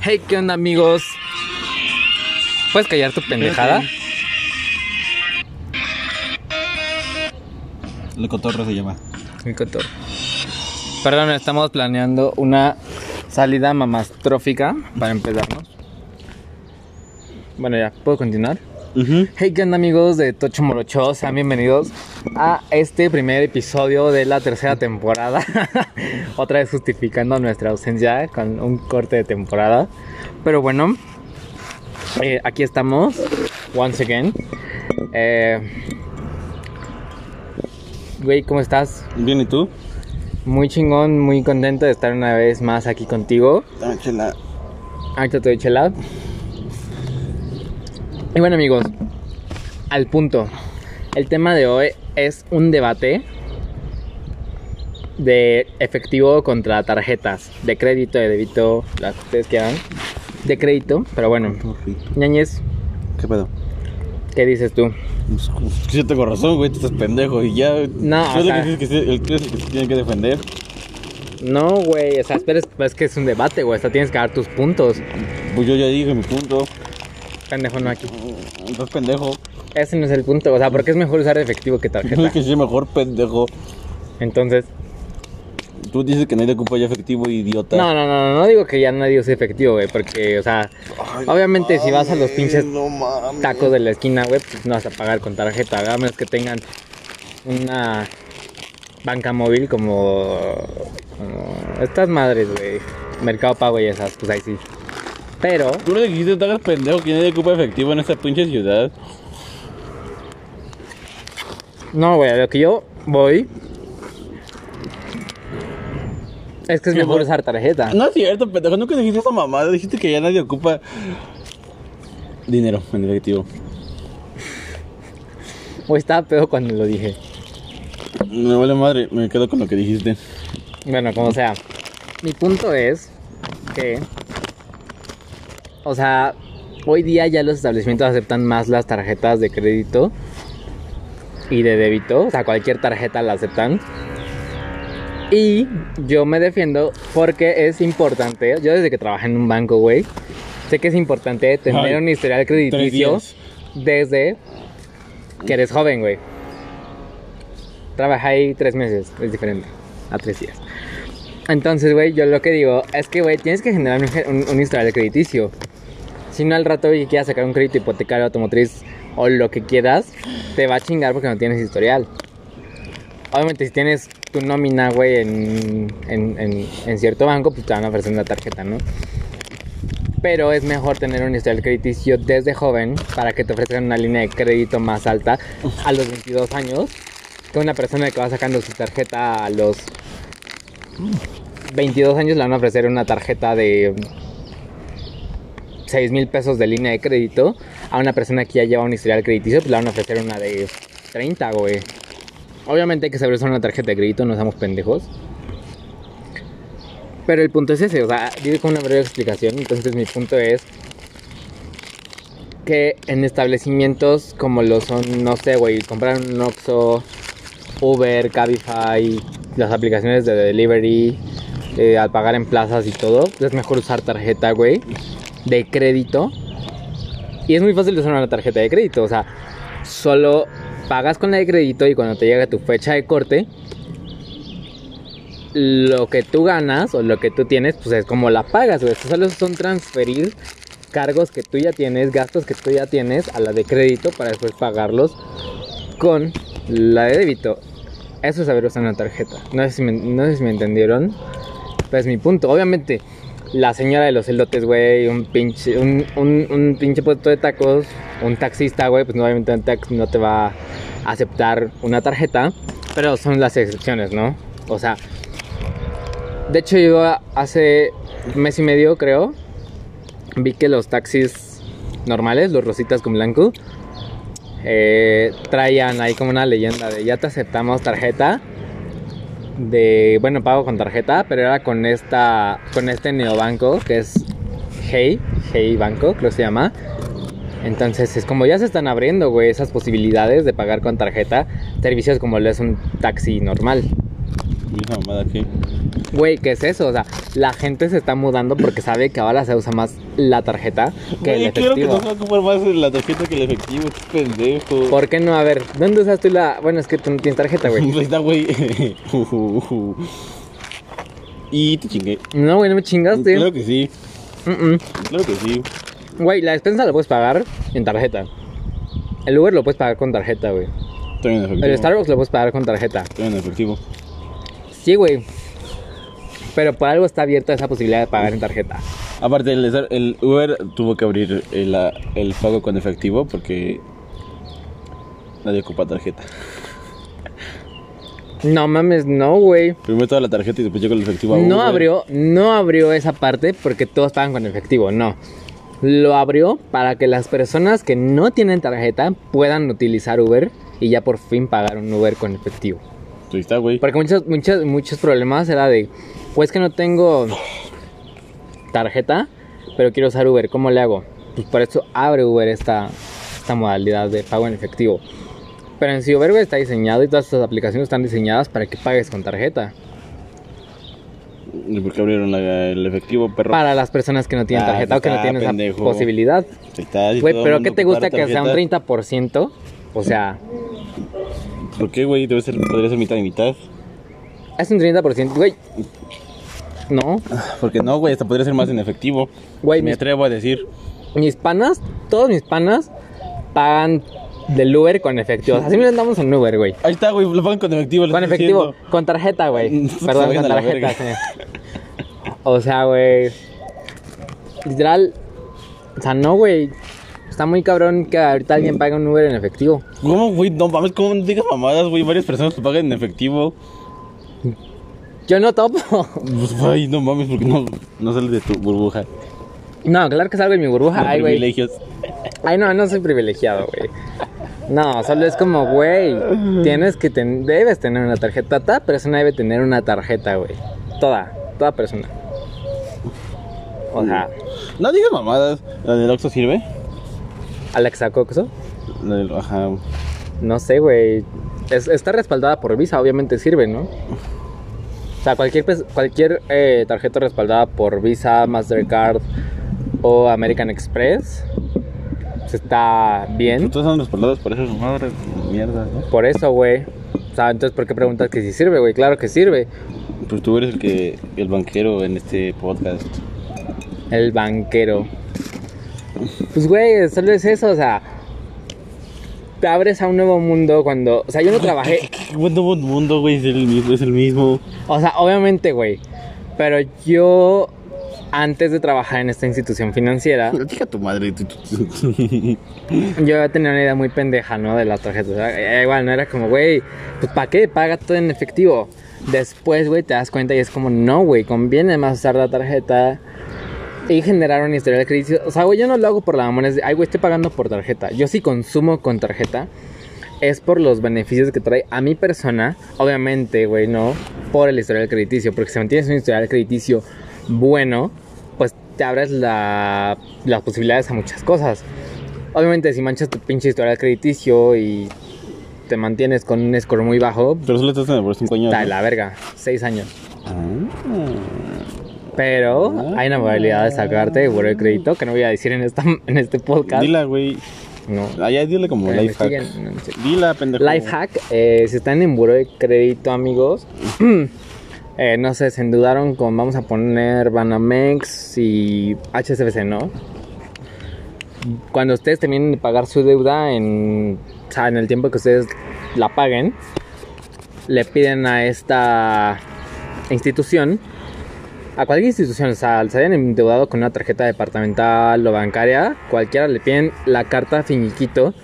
Hey, ¿qué onda, amigos? ¿Puedes callar tu pendejada? El cotorro se llama. Mi cotor. Perdón, estamos planeando una salida mamastrófica para empezarnos. Bueno, ya, ¿puedo continuar? Hey, ¿qué onda amigos de Tocho Morocho? Sean bienvenidos a este primer episodio de la tercera temporada. Otra vez justificando nuestra ausencia con un corte de temporada. Pero bueno, eh, aquí estamos, once again. Eh, Güey, ¿cómo estás? Bien, ¿y tú? Muy chingón, muy contento de estar una vez más aquí contigo. Ah, chela. Ahorita te doy chela. Y bueno amigos, al punto. El tema de hoy es un debate de efectivo contra tarjetas, de crédito, de débito, las que ustedes quieran. De crédito, pero bueno. Ñañez, ¿Qué pedo? ¿qué dices tú? Pues, Sí, tengo razón, güey, tú estás pendejo y ya. No, Yo o sea- que que el que se tiene que defender. No, güey, o sea, espera, es que es un debate, güey, hasta tienes que dar tus puntos. Pues yo ya dije mi punto. Pendejo, no aquí. Estás pendejo. Ese no es el punto, o sea, porque es mejor usar efectivo que No tarjeta. es que sí, mejor pendejo. Entonces, Tú dices que nadie ocupa ya efectivo, idiota. no, no, no, no digo que ya nadie use efectivo, güey, porque, o sea, Ay, obviamente si vas a los pinches no tacos de la esquina, güey, pues no vas a pagar con tarjeta, a menos que tengan una banca móvil como, como estas madres, güey, Mercado Pago y esas, pues ahí sí. Pero, Tú le dijiste hagas pendejo que nadie ocupa efectivo en esta pinche ciudad. no, güey, a lo que yo voy es que es mejor usar tarjeta. No es cierto, pendejo. Nunca dijiste esa mamada. Dijiste que ya nadie ocupa dinero en efectivo. Güey, estaba pedo cuando lo dije. Me vale madre, me quedo con lo que dijiste. Bueno, como sea. Mi punto es que, o sea, hoy día ya los establecimientos aceptan más las tarjetas de crédito y de débito. O sea, cualquier tarjeta la aceptan. Y yo me defiendo porque es importante. Yo desde que trabajé en un banco, güey, sé que es importante tener Ay, un historial crediticio desde que eres joven, güey. Trabajé ahí tres meses, es diferente a tres días. Entonces, güey, yo lo que digo es que, güey, tienes que generar un, un- un historial crediticio. Si no, al rato y quieras sacar un crédito hipotecario automotriz o lo que quieras, te va a chingar porque no tienes historial. Obviamente, si tienes tu nómina, güey, en, en, en- en cierto banco, pues te van a ofrecer una tarjeta, ¿no? Pero es mejor tener un historial crediticio desde joven para que te ofrezcan una línea de crédito más alta a los 22 años que una persona que va sacando su tarjeta a los 22 años le van a ofrecer una tarjeta de 6 mil pesos de línea de crédito a una persona que ya lleva un historial crediticio, pues le van a ofrecer una de 30, güey. Obviamente hay que saber usar una tarjeta de crédito, no somos pendejos. Pero el punto es ese, o sea, digo con una breve explicación. Entonces mi punto es que en establecimientos como lo son, no sé, güey, comprar un Oxxo, Uber, Cabify, las aplicaciones de delivery, eh, al pagar en plazas y todo, es mejor usar tarjeta, güey, de crédito. Y es muy fácil usar una tarjeta de crédito, o sea, solo pagas con la de crédito y cuando te llega tu fecha de corte, lo que tú ganas o lo que tú tienes, pues es como la pagas, güey. Solo son transferir cargos que tú ya tienes, gastos que tú ya tienes a la de crédito para después pagarlos con la de débito. Eso es saber usar una tarjeta. No sé si no sé si me entendieron. Pero es mi punto. Obviamente, la señora de los elotes, güey, un pinche, un, un, pinche puesto de tacos, un taxista, güey, pues obviamente un taxi no te va a aceptar una tarjeta. Pero son las excepciones, ¿no? O sea, de hecho yo hace mes y medio, creo, vi que los taxis normales, los rositas con blanco, eh, traían ahí como una leyenda de ya te aceptamos tarjeta de bueno pago con tarjeta pero era con esta con este neobanco que es Hey Hey Banco creo que se llama entonces es como ya se están abriendo güey esas posibilidades de pagar con tarjeta servicios como lo es un taxi normal ¿Y esa mamada? Güey, ¿qué es eso? O sea, la gente se está mudando porque sabe que ahora se usa más la tarjeta que el Güey, claro que efectivo. no se va a ocupar más la tarjeta que el efectivo, qué pendejo. ¿Por qué no? A ver, ¿dónde usas tú la...? Bueno, es que tú no tienes tarjeta, güey. Ahí está, güey. y te chingué. No, güey, no me chingaste. Claro que sí, Mm, mm. claro que sí. Güey, la despensa la puedes pagar en tarjeta. El Uber lo puedes pagar con tarjeta, güey. Estoy en efectivo. El Starbucks lo puedes pagar con tarjeta. Estoy en efectivo. Sí, güey. Pero por algo está abierta esa posibilidad de pagar en tarjeta. Aparte, el, el Uber tuvo que abrir el, pago con efectivo porque nadie ocupa tarjeta. No mames, no, güey. Primero toda la tarjeta y después llegó el efectivo. a No Uber. abrió, no abrió esa parte porque todos pagan con efectivo, no. Lo abrió para que las personas que no tienen tarjeta puedan utilizar Uber y ya por fin pagar un Uber con efectivo. Ahí está, güey. Porque muchos, muchos, muchos problemas era de, pues que no tengo tarjeta, pero quiero usar Uber, ¿cómo le hago? Pues por eso abre Uber esta, esta modalidad de pago en efectivo. Pero en sí Uber está diseñado y todas estas aplicaciones están diseñadas para que pagues con tarjeta. ¿Y por qué abrieron la- el efectivo, perro? Para las personas que no tienen Ah, tarjeta o que no tienen pendejo. esa posibilidad. Está, si Güey, pero ¿qué te gusta que sea un tarjeta, 30%? O sea, ¿Por qué, güey? Debe ser, podría ser mitad y mitad. es un 30%, güey. No, Porque no, güey, hasta podría ser más en efectivo. Güey, me mis- atrevo a decir. mis panas, todos mis panas pagan del Uber con efectivo. Así mira, andamos en Uber, güey. Ahí está, güey, lo pagan con efectivo. Con efectivo, diciendo. con tarjeta, güey. Perdón, con tarjeta, sí. O sea, güey. Literal. O sea, no, güey. Está muy cabrón que ahorita alguien pague un Uber en efectivo. ¿Cómo, güey? No mames, ¿cómo no digas mamadas, güey? Varias personas lo pagan en efectivo. Yo no topo. Pues, ay, no mames, porque no, no sales de tu burbuja. No, claro que salgo en mi burbuja. de Ay, güey. privilegios. Ay, no, no soy privilegiado, güey. No, solo es como, güey, tienes que ten- debes tener una tarjeta. Toda persona debe tener una tarjeta, güey. Toda, toda persona. O sea, No digas mamadas. ¿La del Oxxo sirve? Alexa Coxo, La del, ajá. no sé, güey. Es- está respaldada por Visa, obviamente sirve, ¿no? Sea, cualquier, cualquier eh, tarjeta respaldada por Visa, Mastercard o American Express pues, está bien. Todos son respaldados por esas madres mierda, ¿no? Por eso, güey. O sea, entonces, ¿por qué preguntas que si sirve, güey? Claro que sirve. Pues tú eres el que el banquero en este podcast. El banquero. Pues, güey, solo es eso, o sea. Te abres a un nuevo mundo cuando. O sea, yo no trabajé. Qué buen nuevo mundo, güey, es el mismo, es el mismo. O sea, obviamente, güey. Pero yo. Antes de trabajar en esta institución financiera, Chica tu madre. yo tenía una idea muy pendeja, ¿no? De las tarjetas. O sea, eh, igual, no era como, güey, pues ¿para qué? Paga todo en efectivo. Después, güey, te das cuenta y es como, no, güey, conviene más usar la tarjeta y generar una historia de crédito. O sea, güey, yo no lo hago por la mamona. Es de, ay, güey, estoy pagando por tarjeta. Yo sí consumo con tarjeta. Es por los beneficios que trae a mi persona. Obviamente, güey, no por el historial crediticio. Porque si mantienes un historial crediticio bueno, pues te abres la, las posibilidades a muchas cosas. Obviamente, si manchas tu pinche historial crediticio y te mantienes con un score muy bajo, Pero solo estás en el por 5 años. está ¿no? la verga. Seis años. Ah. Pero hay una modalidad de sacarte de buró de crédito que no voy a decir en, esta, en este podcast. Dila, güey. No. Allá dile como life hack. no, no sé. Dila, pendejo. Life hack, eh, si están en buró de crédito, amigos, eh, no sé, se endudaron con, vamos a poner Banamex y HSBC, ¿no? Cuando ustedes terminen de pagar su deuda en, o sea, en el tiempo que ustedes la paguen, le piden a esta institución, a cualquier institución, o sea, se hayan endeudado con una tarjeta departamental o bancaria, cualquiera le piden la carta finiquito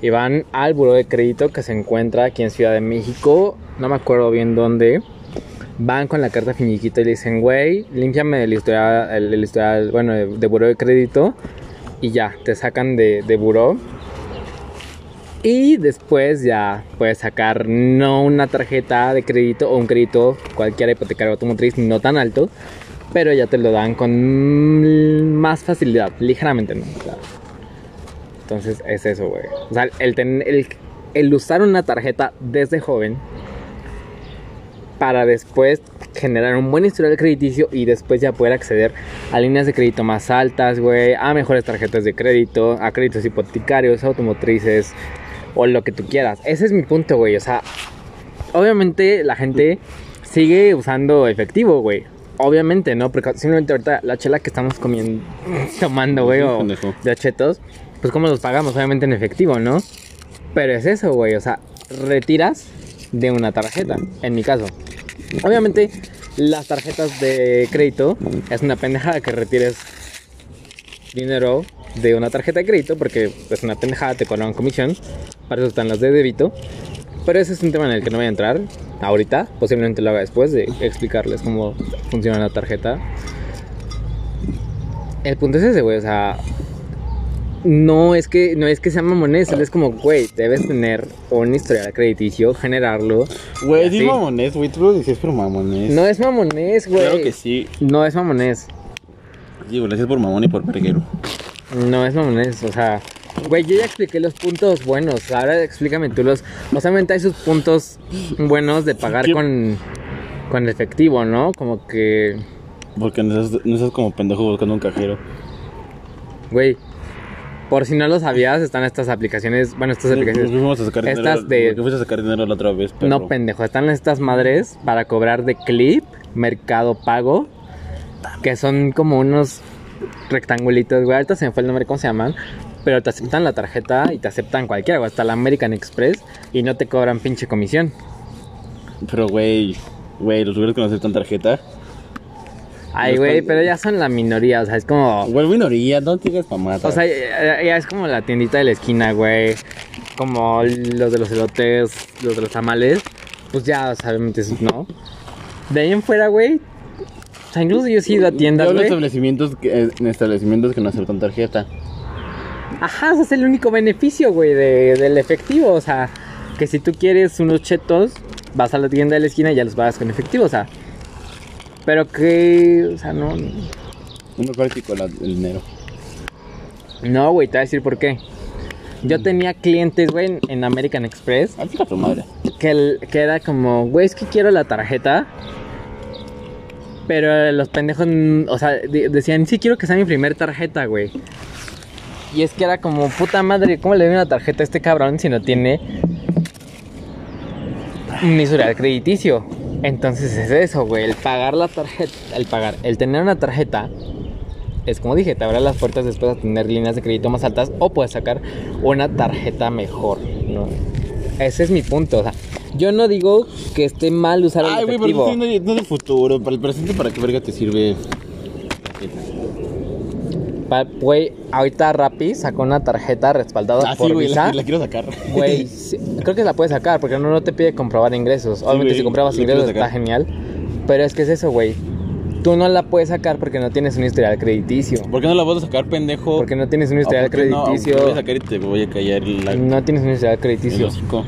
y van al buro de crédito que se encuentra aquí en Ciudad de México, no me acuerdo bien dónde. Van con la carta finiquito y le dicen, güey, límpiame el historial, el, historial, bueno, de, de de crédito y ya, te sacan de, de buró. Y después ya puedes sacar no una tarjeta de crédito o un crédito cualquiera hipotecario automotriz no tan alto, pero ya te lo dan con más facilidad, ligeramente, ¿no? Entonces es eso, güey. O sea, el, ten- el, el usar una tarjeta desde joven para después generar un buen historial crediticio y después ya poder acceder a líneas de crédito más altas, güey, a mejores tarjetas de crédito, a créditos hipotecarios, automotrices o lo que tú quieras. Ese es mi punto, güey. O sea, obviamente la gente sigue usando efectivo, güey. Obviamente, ¿no? Porque simplemente ahorita la chela que estamos comiendo, tomando, güey, o de chetos, pues cómo los pagamos, obviamente en efectivo, ¿no? Pero es eso, güey, o sea, retiras de una tarjeta, en mi caso. Obviamente, las tarjetas de crédito es una pendejada que retires dinero de una tarjeta de crédito porque es una pendejada, te cobran comisión, para eso están las de débito. Pero ese es un tema en el que no voy a entrar ahorita, posiblemente lo haga después de explicarles cómo funciona la tarjeta. El punto es ese, güey, o sea, no es que no es que sea mamones, es como, güey, debes tener un historial crediticio, generarlo. Güey, di así. mamones, güey. Tú lo decías por mamones. No es mamones, güey. Claro que sí. No es mamones. Digo, gracias por mamón y por perguero. No es mamones, o sea, güey, yo ya expliqué los puntos buenos. Ahora explícame tú los. Obviamente hay sus puntos buenos de pagar ¿Qué? con con efectivo, ¿no? Como que, Porque no estás, no estás como pendejo buscando un cajero. güey, por si no lo sabías, están estas aplicaciones, bueno, estas ¿Por qué aplicaciones fuimos a sacar Estas dinero? de- ¿Por qué fuiste a sacar dinero la otra vez, perro? No, pendejo, están estas madres para cobrar de clip, mercado pago, que son como unos rectangulitos, güey. Ahorita se me fue el nombre, ¿cómo se llaman? Pero te aceptan la tarjeta y te aceptan cualquiera, güey, hasta la American Express y no te cobran pinche comisión. Pero, güey, güey, los lugares que no aceptan tarjeta. Ay, güey, pero ya son la minoría, o sea, es como... Güey, minoría, no digas mamata. O sea, ya, ya es como la tiendita de la esquina, güey. Como los de los elotes, los de los tamales. Pues ya, o sea, obviamente no. De ahí en fuera, güey. O sea, incluso yo sí he ido a tiendas, güey. establecimientos que, eh, en establecimientos que no aceptan tarjeta. Ajá, ese es el único beneficio, güey, de- del efectivo. O sea, que si tú quieres unos chetos, vas a la tienda de la esquina y ya los pagas con efectivo, o sea. Pero que, o sea, no. No me práctico el dinero. No, güey, te voy a decir por qué. Yo tenía clientes, güey, en- American Express. Así tu madre. que, que era como, güey, es que quiero la tarjeta. Pero los pendejos, o sea, de- decían, sí, quiero que sea mi primer tarjeta, güey. Y es que era como, puta madre, ¿cómo le doy una tarjeta a este cabrón si no tiene un historial crediticio? Entonces es eso, güey, el pagar la tarjeta, el pagar, el tener una tarjeta, es como dije, te abre las puertas después a tener líneas de crédito más altas o puedes sacar una tarjeta mejor, ¿no? Ese es mi punto, o sea, yo no digo que esté mal usar el Ay, güey, pero efectivo. no, no del futuro. Para el presente, ¿para qué verga te sirve? Pa- Güey, ahorita Rappi sacó una tarjeta respaldada Ah, sí, por güey, Visa. la, la quiero sacar. Güey, sí, creo que la puedes sacar porque no, no te pide comprobar ingresos. Obviamente güey, si comprabas la quiero ingresos está sacar. genial. Pero es que es eso, güey. Tú no la puedes sacar porque no tienes un historial crediticio. ¿Por qué no la vas a sacar, pendejo? Porque no tienes un historial Ah, ¿por qué no? crediticio. Te voy a sacar y te voy a callar la, No tienes un historial el crediticio. hocico.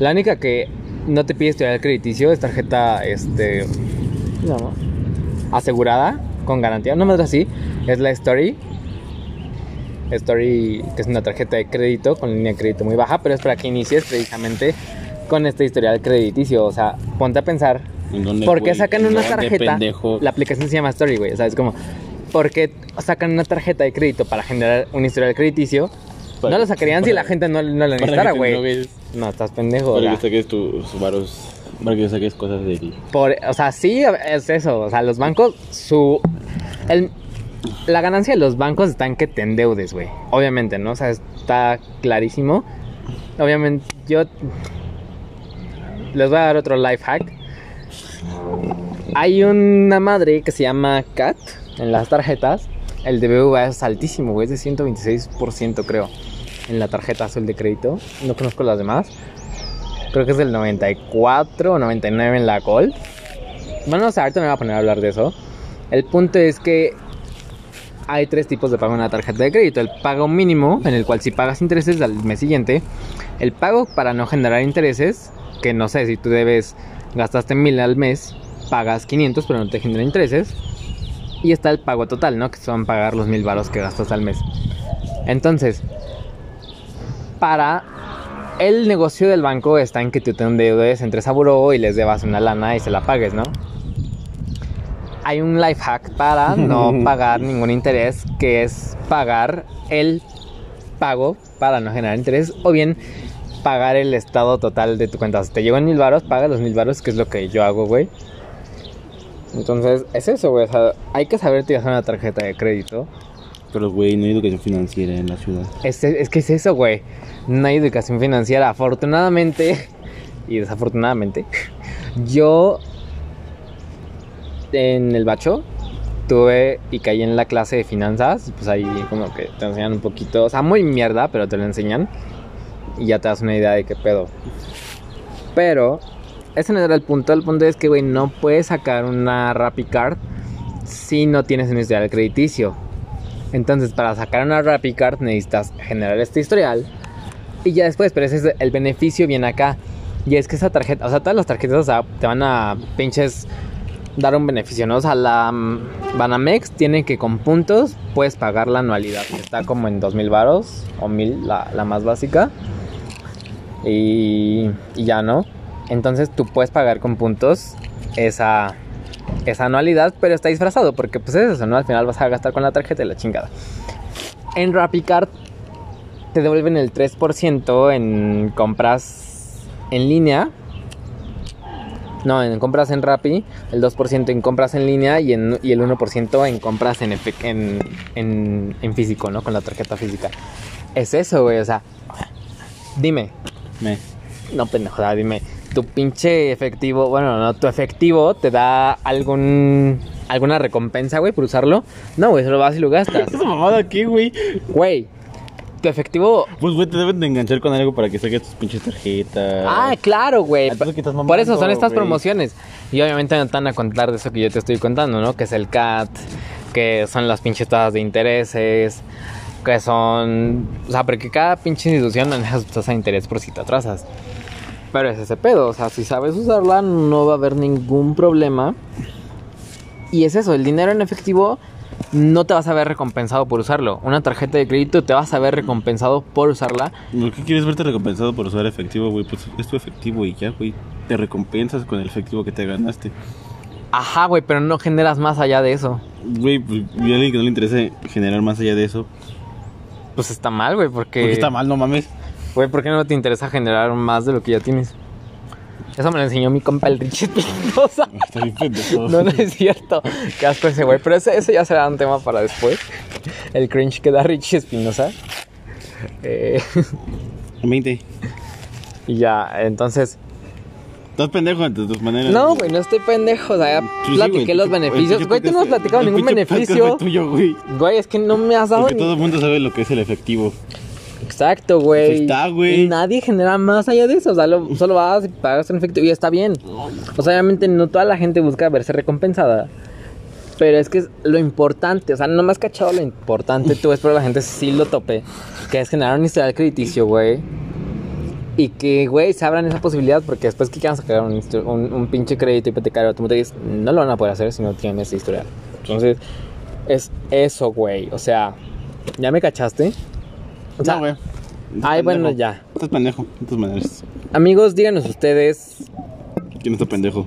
La única que no te pide historial crediticio es tarjeta, este, asegurada, con garantía, no más así, es la Story. Story, que es una tarjeta de crédito con línea de crédito muy baja, pero es para que inicies precisamente con este historial crediticio. O sea, ponte a pensar, ¿En dónde, ¿por qué sacan ¿En una tarjeta? pendejo? La aplicación se llama Story, güey. O sea, es como, ¿por qué sacan una tarjeta de crédito para generar un historial crediticio? No lo sacarían si la gente no, no lo Para necesitara, güey. No, estás pendejo. Para que saques tus varos. Para que saques cosas del. Por, o sea, sí es eso. O sea, los bancos, su. el- la ganancia de los bancos está en que te endeudes, güey. Obviamente, ¿no? O sea, está clarísimo. Obviamente, yo. Les voy a dar otro life hack. Hay una madre que se llama CAT en las tarjetas. El DBV es altísimo, güey. Es de 126%, creo. En la tarjeta azul de crédito. No conozco las demás. Creo que es del 94 o 99 en la Gold. Bueno, o sea, ahorita me voy a poner a hablar de eso. El punto es que hay tres tipos de pago en la tarjeta de crédito. El pago mínimo, en el cual si pagas intereses al mes siguiente. El pago para no generar intereses, que no sé, si tú debes, gastaste mil al mes, pagas 500 pero no te genera intereses. Y está el pago total, ¿no? Que son pagar los mil varos que gastas al mes. Entonces, para el negocio del banco está en que tú te endeudes, entres a buró y les debas una lana y se la pagues, ¿no? Hay un life hack para no pagar ningún interés, que es pagar el pago para no generar interés o bien pagar el estado total de tu cuenta. Si te llevan mil varos, paga los mil varos, que es lo que yo hago, güey. Entonces, es eso, güey. O sea, hay que saber utilizar una tarjeta de crédito. Pero, güey, no hay educación financiera en la ciudad. Es, que es eso, güey. No hay educación financiera. Afortunadamente y desafortunadamente, yo en el bacho tuve y caí en la clase de finanzas. Pues ahí como que te enseñan un poquito. O sea, muy mierda, pero te lo enseñan. Y ya te das una idea de qué pedo. Pero ese no era el punto. El punto es que, güey, no puedes sacar una RappiCard si no tienes un historial crediticio. Entonces, para sacar una RappiCard necesitas generar este historial. Y ya después, pero ese es el beneficio viene acá. Y es que esa tarjeta, o sea, todas las tarjetas o sea, te van a pinches dar un beneficio, ¿no? O sea, la mm, Banamex tiene que con puntos puedes pagar la anualidad, que está como en 2000 varos o 1000 la, la más básica. Y, y ya no. Entonces tú puedes pagar con puntos esa, esa anualidad, pero está disfrazado porque pues es eso, ¿no? Al final vas a gastar con la tarjeta y la chingada. En RappiCard te devuelven el 3% en compras en línea. No, en compras en Rappi, el 2% en compras en línea y, en, y el 1% en compras en, en, en, en físico, ¿no? Con la tarjeta física. Es eso, güey, o sea, dime, Me. no, pendejo, dime, tu pinche efectivo, bueno, no, tu efectivo te da algún alguna recompensa, güey, por usarlo. No, güey, solo vas y lo gastas. ¿Esa mamada aquí, güey? Güey, tu efectivo. Pues, güey, te deben de enganchar con algo para que saques tus pinches tarjetas. Ah, claro, güey. ¿qué estás Por eso son mamando, estas promociones. Y obviamente no van a contar de eso que yo te estoy contando, ¿no? Que es el CAT, que son las pinches tasas de intereses, que son. O sea, porque cada pinche institución maneja su tasa de interés por si te atrasas. Pero es ese pedo, o sea, si sabes usarla, no va a haber ningún problema. Y es eso, el dinero en efectivo no te vas a ver recompensado por usarlo. Una tarjeta de crédito te vas a ver recompensado por usarla. ¿Por qué quieres verte recompensado por usar efectivo, güey? Pues es tu efectivo y ya, güey. Te recompensas con el efectivo que te ganaste. Ajá, güey, pero no generas más allá de eso. Güey, pues, a alguien que no le interese generar más allá de eso. Pues está mal, güey, porque... Porque está mal, no mames. Güey, ¿por qué no te interesa generar más de lo que ya tienes? Eso me lo enseñó mi compa el Richie pendejo. No, no es cierto. Qué asco ese güey. Pero ese, ese ya será un tema para después. El cringe que da Richie Espinosa. Eh, 20. y ya, entonces... Estás pendejo de tus maneras. No, güey, no estoy pendejo. O sea, ya Sí, sí, platiqué güey, los beneficios. Güey, tú no has platicado ningún beneficio. tuyo, güey. Güey, es que no me has dado Porque ni... todo el mundo sabe lo que es el efectivo. Exacto, güey. Pues está, güey. Y nadie genera más allá de eso. O sea, lo- solo vas y pagas en efectivo y está bien. O sea, obviamente no toda la gente busca verse recompensada. Pero es que es lo importante, o sea, no me has cachado lo importante, tú ves, pero la gente sí lo tope, que es generar un historial crediticio, güey. Y que, güey, se abran esa posibilidad, porque después que quieran sacar un, un, un pinche crédito hipotecario automotriz, no lo van a poder hacer si no tienen ese historial. Entonces, es eso, güey. O sea, ¿ya me cachaste? O sea, no, güey. Ay, bueno, ya. Estás pendejo, de todas maneras. Amigos, díganos ustedes, ¿Quién está pendejo?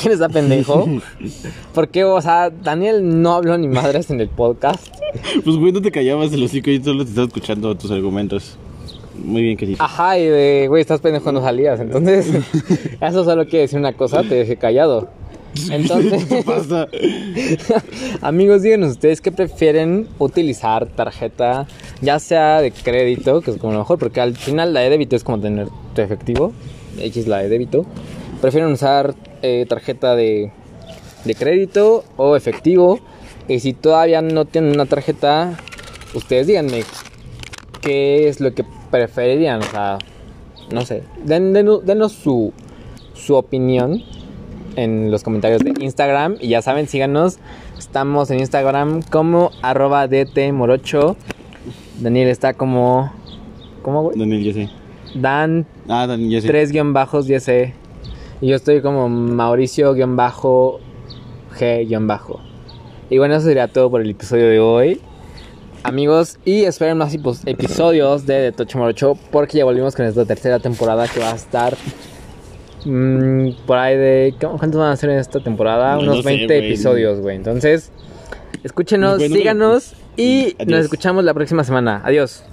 ¿quién está pendejo? Porque, o sea, Daniel no habló ni madres en el podcast. Pues, güey, no te callabas el hocico y solo te estaba escuchando tus argumentos. Muy bien, que sí. Ajá, y de, güey, estás pendejo, no salías. Entonces, eso solo quiere decir una cosa, te dejé callado. Entonces, ¿Qué pasa? amigos, díganos ustedes qué prefieren utilizar tarjeta, ya sea de crédito, que es como lo mejor, porque al final la de débito es como tener tu efectivo, X la de débito. Prefieren usar eh, tarjeta de, de crédito o efectivo. Y si todavía no tienen una tarjeta, ustedes díganme qué es lo que preferirían. O sea, no sé, den, den- denos su, su opinión en los comentarios de Instagram. Y ya saben, síganos. Estamos en Instagram como arroba dtmorocho. Daniel está como... ¿Cómo, güey? Daniel, ya sé. Dan Ah, Daniel, ya sé. tres guion bajos 10 Y yo estoy como Mauricio guion bajo G guion bajo. Y bueno, eso sería todo por el episodio de hoy. amigos. Y esperen más episodios de The Tocho Morocho. Porque ya volvimos con esta tercera temporada que va a estar. Mm, por ahí de. ¿cómo- ¿Cuántos van a ser en esta temporada? No, Unos no sé, 20 güey. episodios, güey. Entonces, escúchenos, Bueno, síganos. Y adiós. nos escuchamos la próxima semana. Adiós.